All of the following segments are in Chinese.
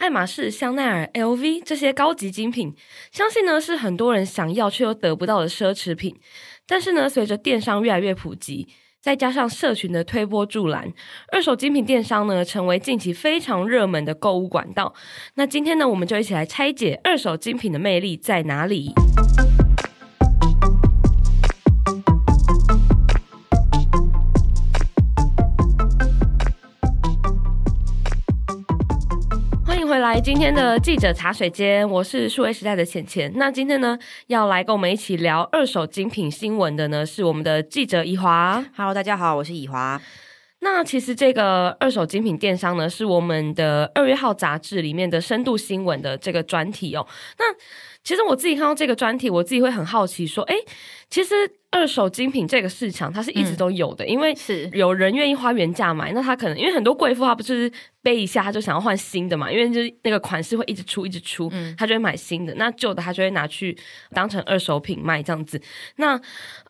爱马仕、香奈儿、LV 这些高级精品，相信呢是很多人想要却又得不到的奢侈品。但是呢，随着电商越来越普及，再加上社群的推波助澜，二手精品电商呢成为近期非常热门的购物管道。那今天呢，我们就一起来拆解二手精品的魅力在哪里。来今天的记者茶水间，我是数位时代的浅浅。那今天呢，要来跟我们一起聊二手精品新闻的呢，是我们的记者以华。Hello，大家好，我是以华。那其实这个二手精品电商呢，是我们的二月号杂志里面的深度新闻的这个专题哦。那其实我自己看到这个专题，我自己会很好奇说，哎，其实。二手精品这个市场，它是一直都有的，嗯、因为是有人愿意花原价买，那他可能因为很多贵妇，她不是背一下，他就想要换新的嘛，因为就是那个款式会一直出，一直出，嗯，他就会买新的，那旧的他就会拿去当成二手品卖这样子。那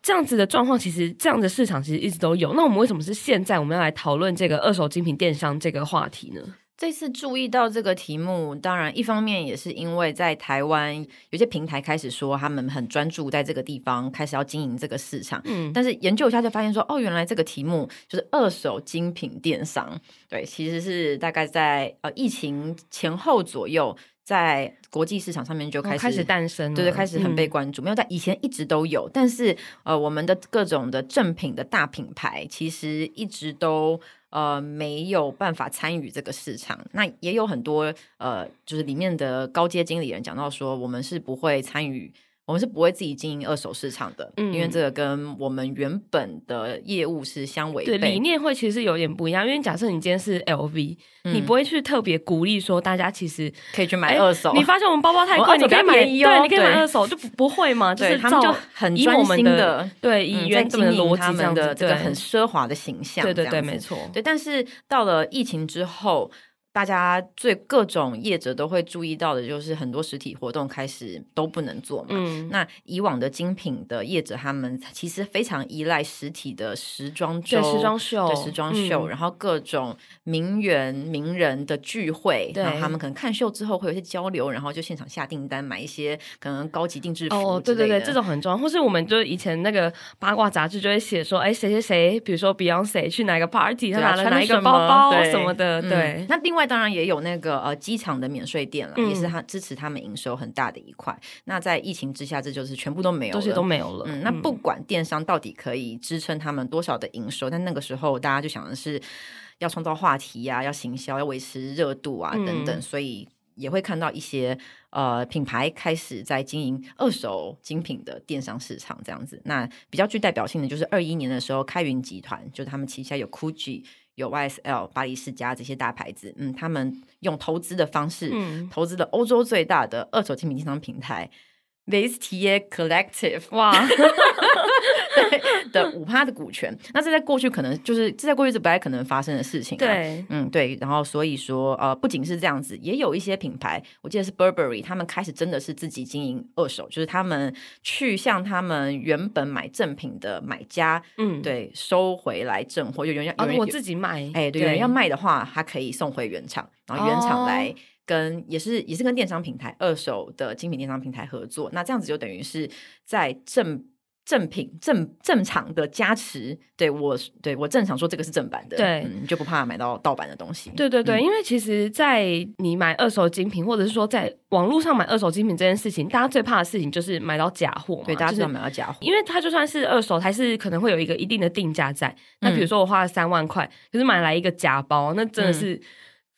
这样子的状况，其实这样的市场其实一直都有。那我们为什么是现在我们要来讨论这个二手精品电商这个话题呢？这次注意到这个题目，当然一方面也是因为在台湾有些平台开始说他们很专注在这个地方，开始要经营这个市场。嗯，但是研究一下就发现说，哦，原来这个题目就是二手精品电商。对，其实是大概在呃疫情前后左右，在国际市场上面就开始、哦、开始诞生，对对，开始很被关注。嗯、没有在以前一直都有，但是呃，我们的各种的正品的大品牌其实一直都。呃，没有办法参与这个市场，那也有很多呃，就是里面的高阶经理人讲到说，我们是不会参与。我们是不会自己经营二手市场的，嗯，因为这个跟我们原本的业务是相违背。对，理念会其实有点不一样。因为假设你今天是 LV，嗯，你不会去特别鼓励说大家其实可以去买二手。你发现我们包包太贵，你可以买，对，你可以买二手，就不不会嘛？就是他们就很专心的，对，以原本的逻辑这样的这个很奢华的形象，对对对，没错。对，但是到了疫情之后。大家最各种业者都会注意到的，就是很多实体活动开始都不能做嘛。嗯，那以往的精品的业者，他们其实非常依赖实体的时装周、时装秀、对时装秀，嗯、然后各种名媛名人的聚会，对，然后他们可能看秀之后会有一些交流，然后就现场下订单买一些可能高级定制服。哦，对对对，这种很重要。或是我们就以前那个八卦杂志就会写说，哎，谁谁谁，比如说 Beyonce 去哪个 party，他拿了哪一个包包什么的。对，嗯、那另外。当然也有那个呃机场的免税店了，嗯、也是他支持他们营收很大的一块。那在疫情之下，这就是全部都没有了，这些都没有了。嗯，那不管电商到底可以支撑他们多少的营收，嗯、但那个时候大家就想的是要创造话题呀、啊，要行销，要维持热度啊等等，嗯、所以也会看到一些呃品牌开始在经营二手精品的电商市场这样子。那比较具代表性的就是二一年的时候，开云集团就是他们旗下有 Gucci。有 YSL、巴黎世家这些大牌子，嗯，他们用投资的方式，嗯，投资了欧洲最大的二手精品电商平台。Vestiaire Collective，哇，对的五趴的股权，那这在过去可能就是这在过去是不太可能发生的事情，啊，对，嗯，对，然后所以说呃，不仅是这样子，也有一些品牌，我记得是 Burberry，他们开始真的是自己经营二手，就是他们去向他们原本买正品的买家，嗯，对，收回来正货，就有人要，哦，我自己买，哎，对，有人要卖的话，他可以送回原厂，然后原厂来。哦跟也是也是跟电商平台二手的精品电商平台合作，那这样子就等于是在正正品正正常的加持，对我对我正常说这个是正版的，对，嗯，就不怕买到盗版的东西。对对对，嗯，因为其实，在你买二手精品，或者是说在网络上买二手精品这件事情，大家最怕的事情就是买到假货，对，大家知道买到假货，因为它就算是二手，还是可能会有一个一定的定价在。那比如说我花了三万块，可是买来一个假包，那真的是。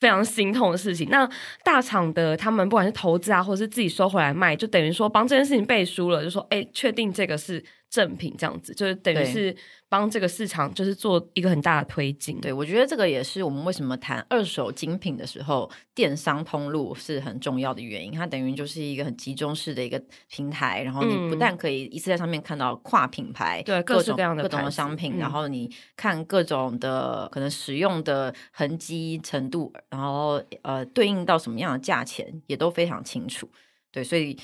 非常心痛的事情。那大厂的他们不管是投资啊，或者是自己收回来卖，就等于说帮这件事情背书了，就说哎，确定这个是正品，这样子就是等于是帮这个市场就是做一个很大的推进。对，我觉得这个也是我们为什么谈二手精品的时候，电商通路是很重要的原因。它等于就是一个很集中式的一个平台，然后你不但可以一次在上面看到跨品牌，对、嗯、各种各样的各种的商品，嗯、然后你看各种的可能使用的痕迹程度，然后呃对应到什么样的价钱也都非常清楚。对，所以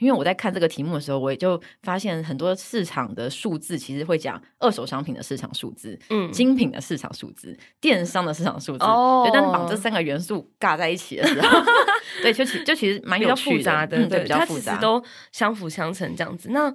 因为我在看这个题目的时候，我也就发现很多市场的数字其实会讲二手商品的市场数字，嗯，精品的市场数字，电商的市场数字，哦，对，但是把这三个元素尬在一起的时候，对，就其就其实蛮有复杂的，嗯、对，比较复杂，它其实都相辅相成这样子。那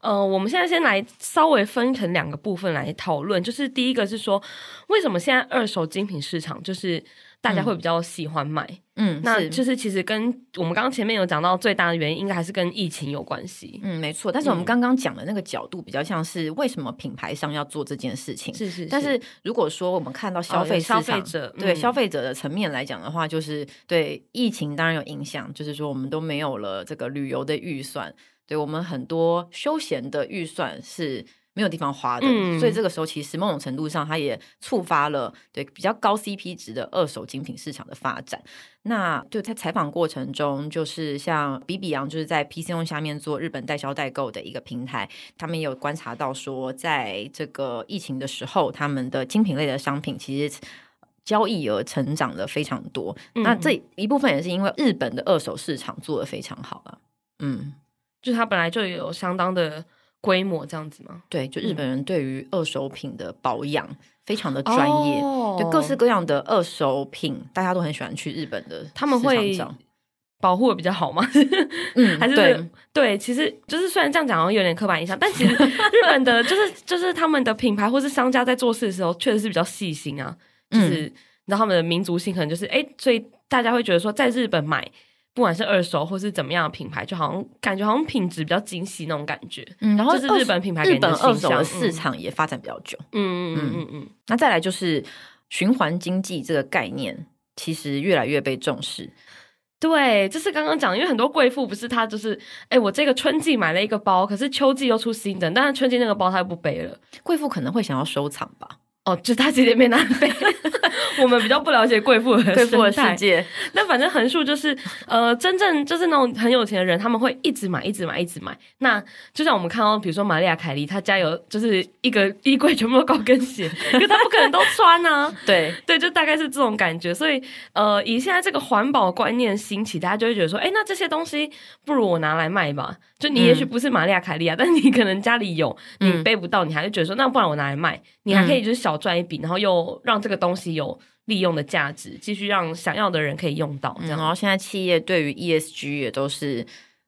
呃，我们现在先来稍微分成两个部分来讨论，就是第一个是说，为什么现在二手精品市场就是。大家会比较喜欢买，嗯，那就是其实跟我们刚刚前面有讲到最大的原因，应该还是跟疫情有关系，嗯，没错。但是我们刚刚讲的那个角度比较像是为什么品牌商要做这件事情，是是，是。但是如果说我们看到消费消费者对、嗯、消费者的层面来讲的话，就是对疫情当然有影响，就是说我们都没有了这个旅游的预算，对我们很多休闲的预算是。没有地方花的，嗯，所以这个时候其实某种程度上，它也触发了对比较高 CP 值的二手精品市场的发展。那就在采访过程中，就是像比比洋，就是在 PChome 下面做日本代销代购的一个平台，他们也有观察到说，在这个疫情的时候，他们的精品类的商品其实交易额成长了非常多。嗯，那这一部分也是因为日本的二手市场做得非常好了。嗯，就它本来就有相当的。规模这样子吗？对，就日本人对于二手品的保养非常的专业，哦，就各式各样的二手品，大家都很喜欢去日本的。他们会保护的比较好吗？嗯，还是对，对，其实就是虽然这样讲好像有点刻板印象，但其实日本的 就是就是他们的品牌或是商家在做事的时候，确实是比较细心啊。就是，嗯，然后他们的民族性可能就是哎，所以大家会觉得说在日本买。不管是二手或是怎么样的品牌，就好像感觉好像品质比较精细那种感觉。嗯，然后就是日本品牌，日本二手的市场也发展比较久。嗯嗯嗯嗯嗯。那再来就是循环经济这个概念，其实越来越被重视。对，就是刚刚讲，因为很多贵妇不是她就是，哎，我这个春季买了一个包，可是秋季又出新的，但是春季那个包她又不背了。贵妇可能会想要收藏吧。哦，就他直接没拿背，我们比较不了解贵妇的 贵妇的世界。那反正横竖就是，呃，真正就是那种很有钱的人，他们会一直买，一直买，一直买。那就像我们看到，比如说玛丽亚凯莉，她家有就是一个衣柜全部都高跟鞋，因为她不可能都穿啊。对对，就大概是这种感觉。所以，呃，以现在这个环保观念兴起，大家就会觉得说，哎，那这些东西不如我拿来卖吧。就你也许不是玛丽亚凯莉啊，嗯、但是你可能家里有，你背不到，你还是觉得说，那不然我拿来卖，你还可以就是小赚一笔，然后又让这个东西有利用的价值，继续让想要的人可以用到。这样，嗯、然后现在企业对于 ESG 也都是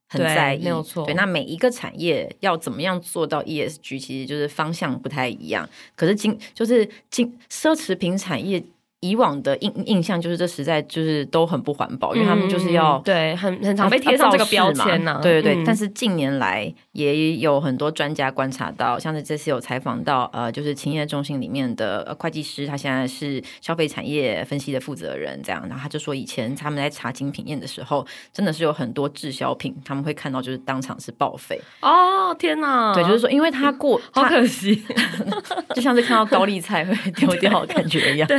很在意，没有错。对，那每一个产业要怎么样做到 ESG，其实就是方向不太一样。可是今就是今奢侈品产业。以往的印印象就是这实在就是都很不环保，因为他们就是要、嗯、对很很常被贴上这个标签呢、啊。对对对、嗯，但是近年来也有很多专家观察到，像是这次有采访到呃，就是勤业中心里面的会计师，他现在是消费产业分析的负责人，这样，然后他就说以前他们在查精品验的时候，真的是有很多滞销品，他们会看到就是当场是报废。哦天哪！对，就是说因为他过，好可惜，就像是看到高丽菜会丢掉的感觉一样。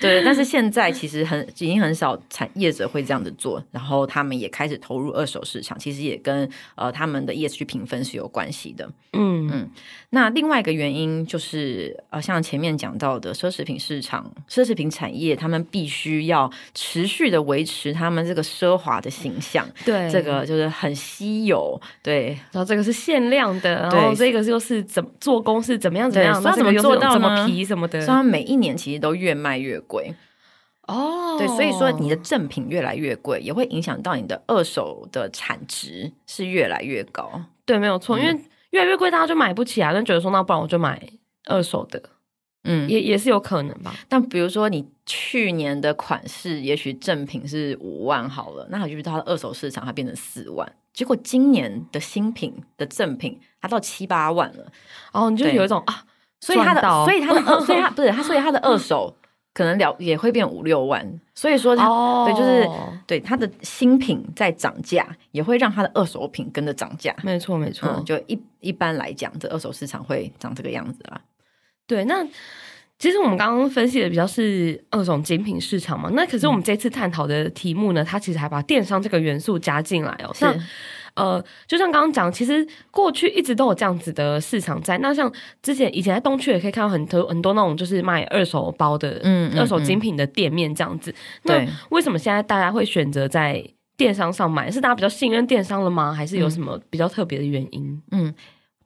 对。对，但是现在其实很已经很少产业者会这样子做，然后他们也开始投入二手市场，其实也跟呃他们的 ESG 评分是有关系的。嗯嗯，那另外一个原因就是呃，像前面讲到的奢侈品市场、奢侈品产业，他们必须要持续的维持他们这个奢华的形象。对，这个就是很稀有。对，然后这个是限量的，然后这个就是怎么做工是怎么样怎么样，那怎么做到？怎么皮什么的，所以每一年其实都越卖越贵。哦、oh，对，所以说你的正品越来越贵，也会影响到你的二手的产值是越来越高。对，没有错，嗯、因为越来越贵，大家就买不起啊，就觉得说那不然我就买二手的，嗯，也也是有可能吧。但比如说你去年的款式，也许正品是五万好了，那就是它的二手市场它变成四万，结果今年的新品的正品它到七八万了，哦，你就有一种啊，所以它的，所以它的，所以它 不是它，所以它的二手。可能了也会变五六万，所以说它、oh. 对，就是对它的新品在涨价，也会让它的二手品跟着涨价。没错，没错。嗯、就一一般来讲，这二手市场会长这个样子啦。对，那其实我们刚刚分析的比较是二手精品市场嘛，那可是我们这次探讨的题目呢，它其实还把电商这个元素加进来哦。是。呃，就像刚刚讲，其实过去一直都有这样子的市场在。那像之前以前在东区也可以看到很多很多那种就是卖二手包的，嗯，二手精品的店面这样子。嗯嗯嗯、那为什么现在大家会选择在电商上买？是大家比较信任电商了吗？还是有什么比较特别的原因？嗯，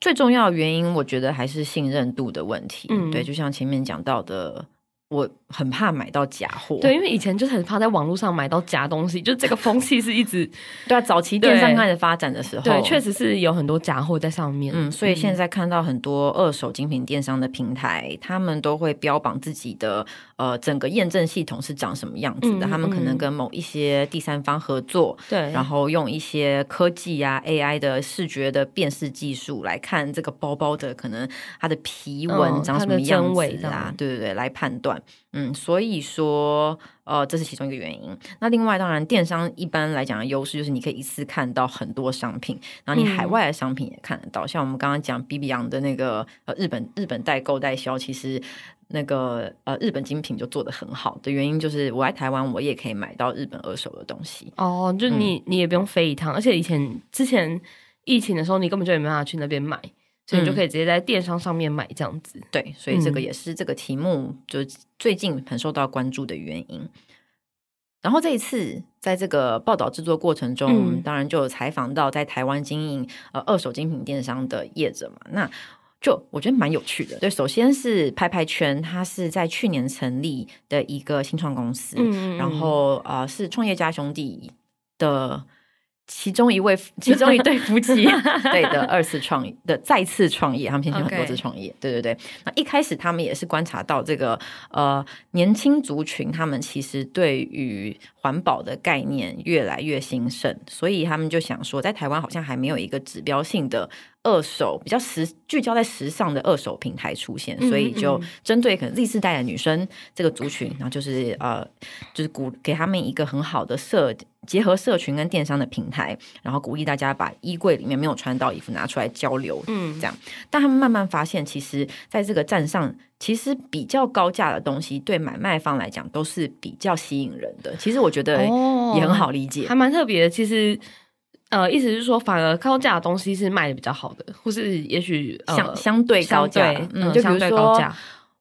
最重要的原因，我觉得还是信任度的问题。嗯，对，就像前面讲到的。我很怕买到假货，对，因为以前就是很怕在网络上买到假东西，就这个风气是一直 对啊，早期电商开始发展的时候，对，确实是有很多假货在上面。嗯，所以现在看到很多二手精品电商的平台，嗯、他们都会标榜自己的呃整个验证系统是长什么样子的。嗯、他们可能跟某一些第三方合作，对、嗯，然后用一些科技啊 AI 的视觉的辨识技术来看这个包包的可能它的皮纹长什么样子啊，嗯、对对对，来判断。嗯，所以说，呃，这是其中一个原因。那另外，当然，电商一般来讲的优势就是你可以一次看到很多商品，然后你海外的商品也看得到。嗯、像我们刚刚讲 BIBIAN 的那个呃日本日本代购代销，其实那个呃日本精品就做得很好的原因就是我在台湾我也可以买到日本二手的东西。哦，就你、嗯、你也不用飞一趟，而且以前之前疫情的时候，你根本就也没办法去那边买。所以你就可以直接在电商上面买这样子。嗯，对，所以这个也是这个题目就最近很受到关注的原因。然后这一次在这个报道制作过程中，嗯、当然就有采访到在台湾经营呃二手精品电商的业者嘛，那就我觉得蛮有趣的。对，首先是拍拍圈，它是在去年成立的一个新创公司，嗯、然后呃是创业家兄弟的。其中一位，其中一对夫妻，对的二次创业的再次创业，他们先前很多次创业.对对对。那一开始他们也是观察到这个呃年轻族群，他们其实对于环保的概念越来越兴盛，所以他们就想说，在台湾好像还没有一个指标性的。二手比较时聚焦在时尚的二手平台出现，所以就针对可能 Z 世代的女生这个族群，然后就是呃，就是鼓给他们一个很好的社结合社群跟电商的平台，然后鼓励大家把衣柜里面没有穿到衣服拿出来交流，嗯，这样。但他们慢慢发现，其实在这个站上，其实比较高价的东西，对买卖方来讲都是比较吸引人的。其实我觉得也很好理解，哦、还蛮特别的。其实。呃，意思是说，反而高价的东西是卖的比较好的，或是也许、呃、相相对高价，嗯，就比如说，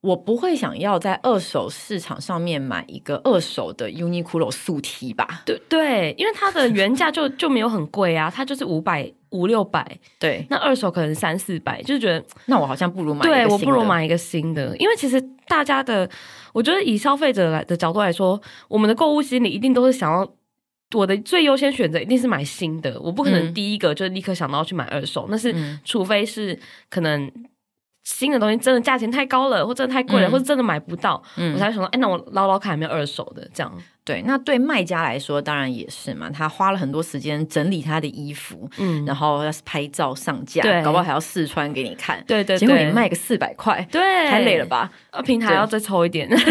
我不会想要在二手市场上面买一个二手的 Uniqlo 素 T 吧？对对，因为它的原价就就没有很贵啊，它就是五百五六百，对，那二手可能三四百，就是觉得那我好像不如买，对我不如买一个新的，因为其实大家的，我觉得以消费者来的角度来说，我们的购物心理一定都是想要。我的最优先选择一定是买新的，我不可能第一个就立刻想到去买二手，嗯、那是除非是可能新的东西真的价钱太高了，或真的太贵了，嗯、或者真的买不到，嗯、我才会想到，哎，那我捞捞看有没有二手的这样。对，那对卖家来说当然也是嘛，他花了很多时间整理他的衣服，嗯，然后要拍照上架，对，搞不好还要试穿给你看，对对，结果你卖个四百块，对，太累了吧？平台要再抽一点，对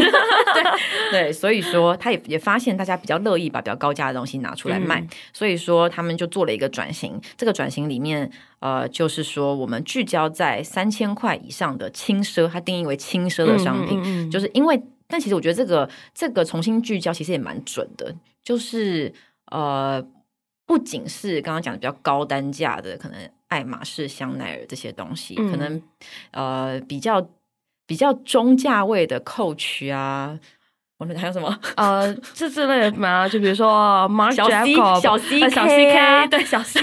对，所以说他也也发现大家比较乐意把比较高价的东西拿出来卖，所以说他们就做了一个转型，这个转型里面，呃，就是说我们聚焦在三千块以上的轻奢，它定义为轻奢的商品，就是因为。但其实我觉得这个这个重新聚焦其实也蛮准的，就是呃，不仅是刚刚讲的比较高单价的，可能爱马仕、香奈儿这些东西，嗯、可能呃比较比较中价位的 Coach 啊。我们还有什么？呃，这之类的嘛，就比如说 Marc Jacobs 小 C 小 CK，对小 C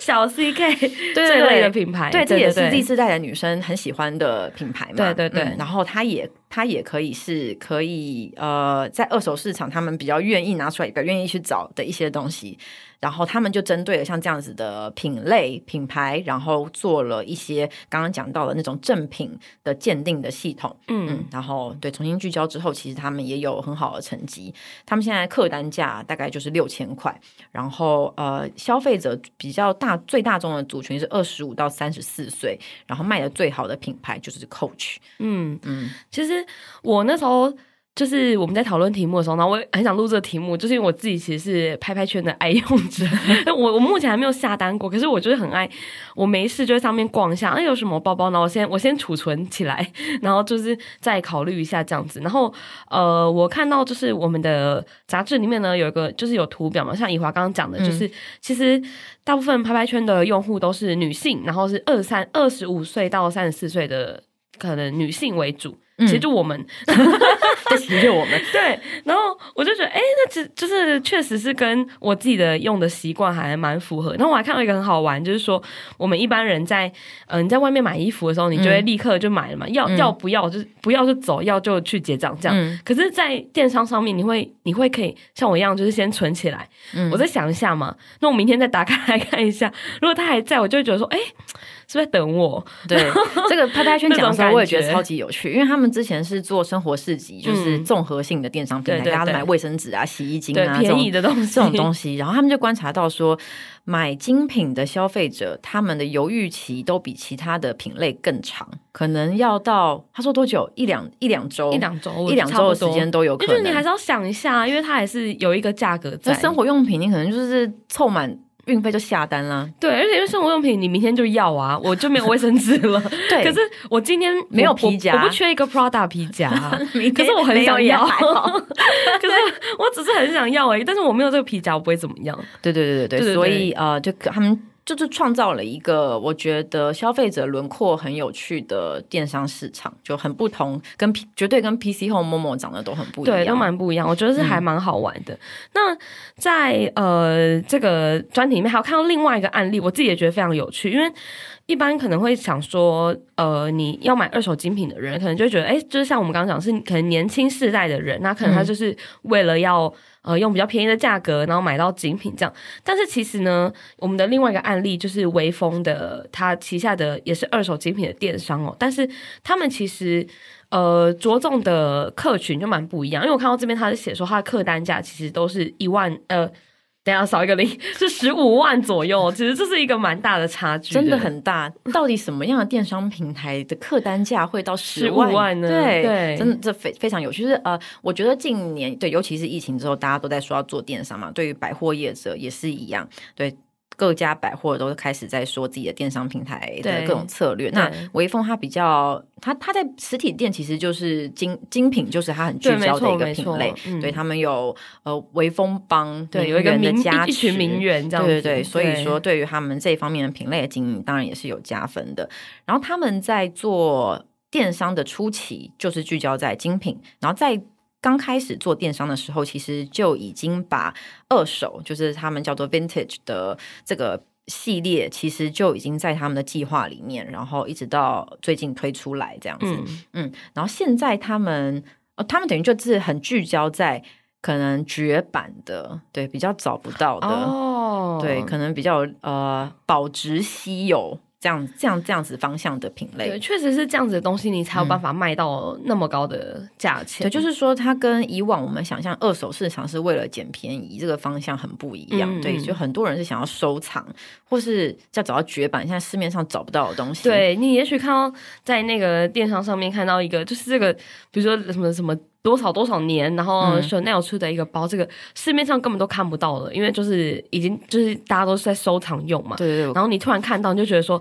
小 CK 这类的品牌，对，这也是第四代的女生很喜欢的品牌嘛。对对对，然后它也它也可以是可以呃，在二手市场他们比较愿意拿出来，比较愿意去找的一些东西。然后他们就针对了像这样子的品类品牌，然后做了一些刚刚讲到的那种正品的鉴定的系统，嗯，嗯，然后对重新聚焦之后，其实他们也有很好的成绩。他们现在客单价大概就是六千块，然后呃，消费者比较大最大众的族群是二十五到三十四岁，然后卖的最好的品牌就是 Coach。嗯嗯，其实我那时候。就是我们在讨论题目的时候，然后我也很想录这个题目，就是因为我自己其实是拍拍圈的爱用者。我我目前还没有下单过，可是我就是很爱，我没事就在上面逛一下，哎，有什么包包呢？我先我先储存起来，然后就是再考虑一下这样子。然后呃，我看到就是我们的杂志里面呢有一个就是有图表嘛，像以华刚刚讲的，就是、嗯、其实大部分拍拍圈的用户都是女性，然后是二三二十五岁到三十四岁的可能女性为主。其实就我们，这其实就我们。对，然后我就觉得，哎，那其就是确实是跟我自己的用的习惯还蛮符合。然后我还看到一个很好玩，就是说我们一般人在嗯、呃、你在外面买衣服的时候，你就会立刻就买了嘛，嗯、要要不要就不要就走，要就去结账这样。嗯、可是，在电商上面，你会你会可以像我一样，就是先存起来。嗯、我再想一下嘛，那我明天再打开来看一下，如果他还在，我就会觉得说，哎。是在等我？对，这个拍拍圈讲的时候，我也觉得超级有趣，因为他们之前是做生活市集，就是综合性的电商平台，大家都买卫生纸啊、洗衣精啊便宜的东西，这种东西。然后他们就观察到说，买精品的消费者，他们的犹豫期都比其他的品类更长，可能要到他说多久？一两一两周，一两周，一两周的时间都有可能。就是你还是要想一下，因为它还是有一个价格在。生活用品，你可能就是凑满。运费就下单啦，对，而且因为生活用品，你明天就要啊，我就没有卫生纸了。对，可是我今天没有皮夹，我不缺一个 Prada 皮夹，可是我很想要，可是我只是很想要而已，但是我没有这个皮夹，我不会怎么样。对对对对对，所以呃，就他们。就是创造了一个我觉得消费者轮廓很有趣的电商市场，就很不同，跟 P 绝对跟 PC Home、Momo 长得都很不一样，对，都蛮不一样。我觉得是还蛮好玩的。嗯、那在呃这个专题里面，还有看到另外一个案例，我自己也觉得非常有趣，因为一般可能会想说，呃，你要买二手精品的人，可能就会觉得，哎，就是像我们刚刚讲，是可能年轻世代的人，那可能他就是为了要。呃，用比较便宜的价格，然后买到精品这样。但是其实呢，我们的另外一个案例就是微风的，他旗下的也是二手精品的电商哦。但是他们其实呃着重的客群就蛮不一样，因为我看到这边他是写说他的客单价其实都是一万呃。等下少一个零，是十五万左右。其实这是一个蛮大的差距，真的很大。到底什么样的电商平台的客单价会到十五万呢？对，对真的这非非常有趣。就是呃，我觉得近年对，尤其是疫情之后，大家都在说要做电商嘛。对于百货业者也是一样，对。各家百货都开始在说自己的电商平台的各种策略。那微风它比较，它它在实体店其实就是精精品，就是它很聚焦的一个品类。嗯、对他们有呃微风帮，对有一个名家一群名媛这样子。对对对，所以说对于他们这方面的品类的经营，当然也是有加分的。然后他们在做电商的初期，就是聚焦在精品，然后在。刚开始做电商的时候，其实就已经把二手，就是他们叫做 vintage 的这个系列，其实就已经在他们的计划里面，然后一直到最近推出来这样子。嗯，嗯，然后现在他们，哦，他们等于就是很聚焦在可能绝版的，对，比较找不到的，哦，对，可能比较呃保值稀有。这样这样这样子方向的品类，对，确实是这样子的东西，你才有办法卖到那么高的价钱。对，就是说它跟以往我们想象二手市场是为了捡便宜这个方向很不一样。嗯、对，就很多人是想要收藏，或是要找到绝版，现在市面上找不到的东西。对，你也许看到在那个电商上面看到一个，就是这个，比如说什么什么。多少多少年，然后 Chanel 出的一个包，嗯、这个市面上根本都看不到了，因为就是已经就是大家都是在收藏用嘛。对对对。然后你突然看到，你就觉得说，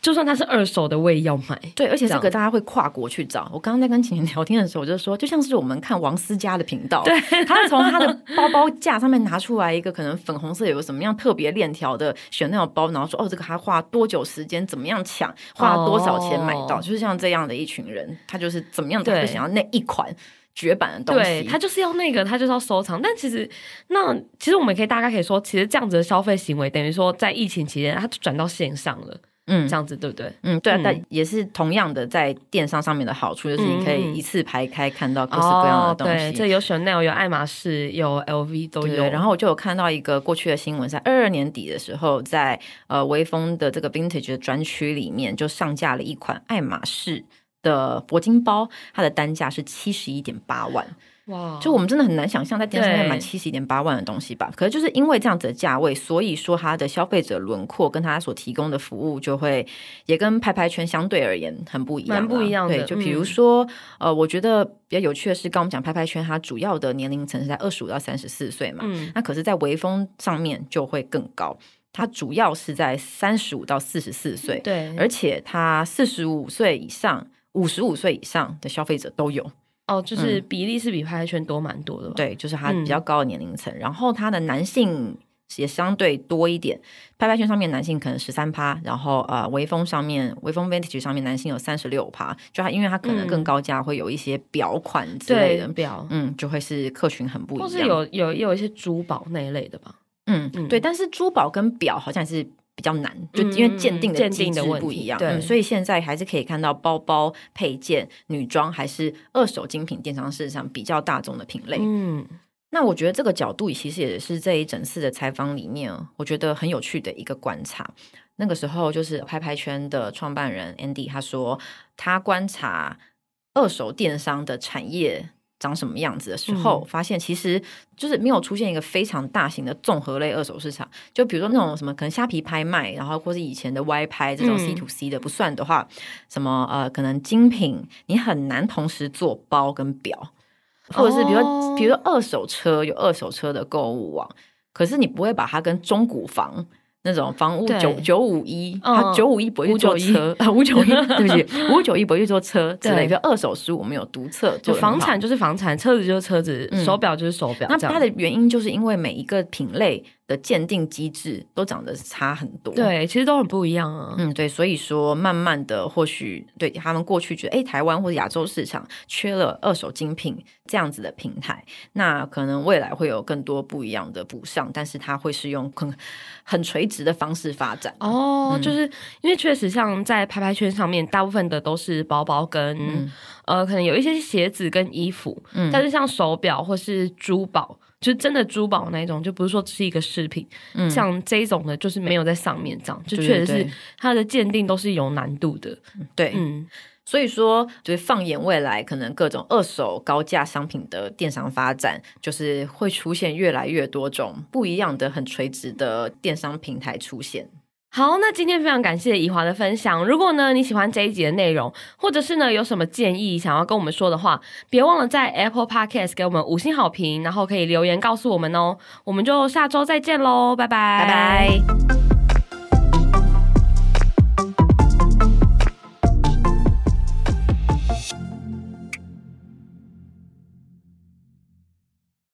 就算它是二手的，我也要买。对，而且这个大家会跨国去找。我刚刚在跟晴晴聊天的时候，我就说，就像是我们看王思佳的频道，对，他从他的包包架上面拿出来一个可能粉红色有个什么样特别链条的 Chanel 包，然后说，哦，这个他花多久时间，怎么样抢，花了多少钱买到，哦、就是像这样的一群人，他就是怎么样，他就想要那一款。绝版的东西，对，他就是要那个，他就是要收藏。但其实，那其实我们可以大概可以说，其实这样子的消费行为，等于说在疫情期间，他转到线上了，嗯，这样子对不对？嗯，对啊。嗯、但也是同样的，在电商上面的好处，就是你可以一次排开看到各式各样的东西。哦、对，这有 Chanel，有爱马仕，有 LV 都有。然后我就有看到一个过去的新闻，在二二年底的时候，在呃微风的这个 Vintage 的专区里面，就上架了一款爱马仕。的铂金包，它的单价是七十一点八万，哇！就我们真的很难想象在电商上买七十一点八万的东西吧？可是就是因为这样子的价位，所以说它的消费者轮廓跟它所提供的服务就会也跟拍拍圈相对而言很不一样，蛮不一样的。对，就比如说，嗯、呃，我觉得比较有趣的是，刚我们讲拍拍圈，它主要的年龄层是在二十五到三十四岁嘛，嗯，那可是，在微风上面就会更高，它主要是在三十五到四十四岁，对，而且它四十五岁以上。五十五岁以上的消费者都有哦，就是比例是比拍拍圈多蛮多的吧？对，就是它比较高的年龄层。嗯、然后它的男性也相对多一点。拍拍圈上面男性可能十三趴，然后呃微风上面微风 Vintage 上面男性有三十六趴，就它因为它可能更高价，会有一些表款之类的表，嗯，就会是客群很不一样。或是有有有一些珠宝那一类的吧，嗯嗯，对，但是珠宝跟表好像是比较难，就因为鉴定的机制不一样，对、嗯，所以现在还是可以看到包包配件、女装还是二手精品电商市场比较大众的品类，嗯。那我觉得这个角度其实也是这一整次的采访里面，我觉得很有趣的一个观察。那个时候就是拍拍圈的创办人 Andy 他说，他观察二手电商的产业长什么样子的时候，嗯、发现其实就是没有出现一个非常大型的综合类二手市场。就比如说那种什么可能虾皮拍卖，然后或是以前的 Y 拍这种 C to C 的不算的话，嗯、什么呃可能精品你很难同时做包跟表。或者是比如说，比如说二手车有二手车的购物网，可是你不会把它跟中古房那种房屋九九五一，它九五一不会去做车，五九一。对不起，五九一不会去做车之类的。二手书我们有读册，就房产就是房产，车子就是车子，手表就是手表。那它的原因就是因为每一个品类的鉴定机制都长得差很多，对，其实都很不一样啊。嗯，对，所以说慢慢的，或许对他们过去觉得，哎，台湾或者亚洲市场缺了二手精品这样子的平台，那可能未来会有更多不一样的补上，但是它会是用很很垂直的方式发展。哦，嗯、就是因为确实像在拍拍圈上面，大部分的都是包包跟、嗯、呃，可能有一些鞋子跟衣服，嗯，但是像手表或是珠宝。就真的珠宝那一种，就不是说只是一个饰品，嗯，像这种的，就是没有在上面这样，就确实是它的鉴定都是有难度的，对，嗯，所以说，就是放眼未来，可能各种二手高价商品的电商发展，就是会出现越来越多种不一样的、很垂直的电商平台出现。好，那今天非常感谢宜华的分享。如果呢你喜欢这一集的内容，或者是呢有什么建议想要跟我们说的话，别忘了在 Apple Podcast 给我们五星好评，然后可以留言告诉我们哦。我们就下周再见喽，拜拜，拜拜。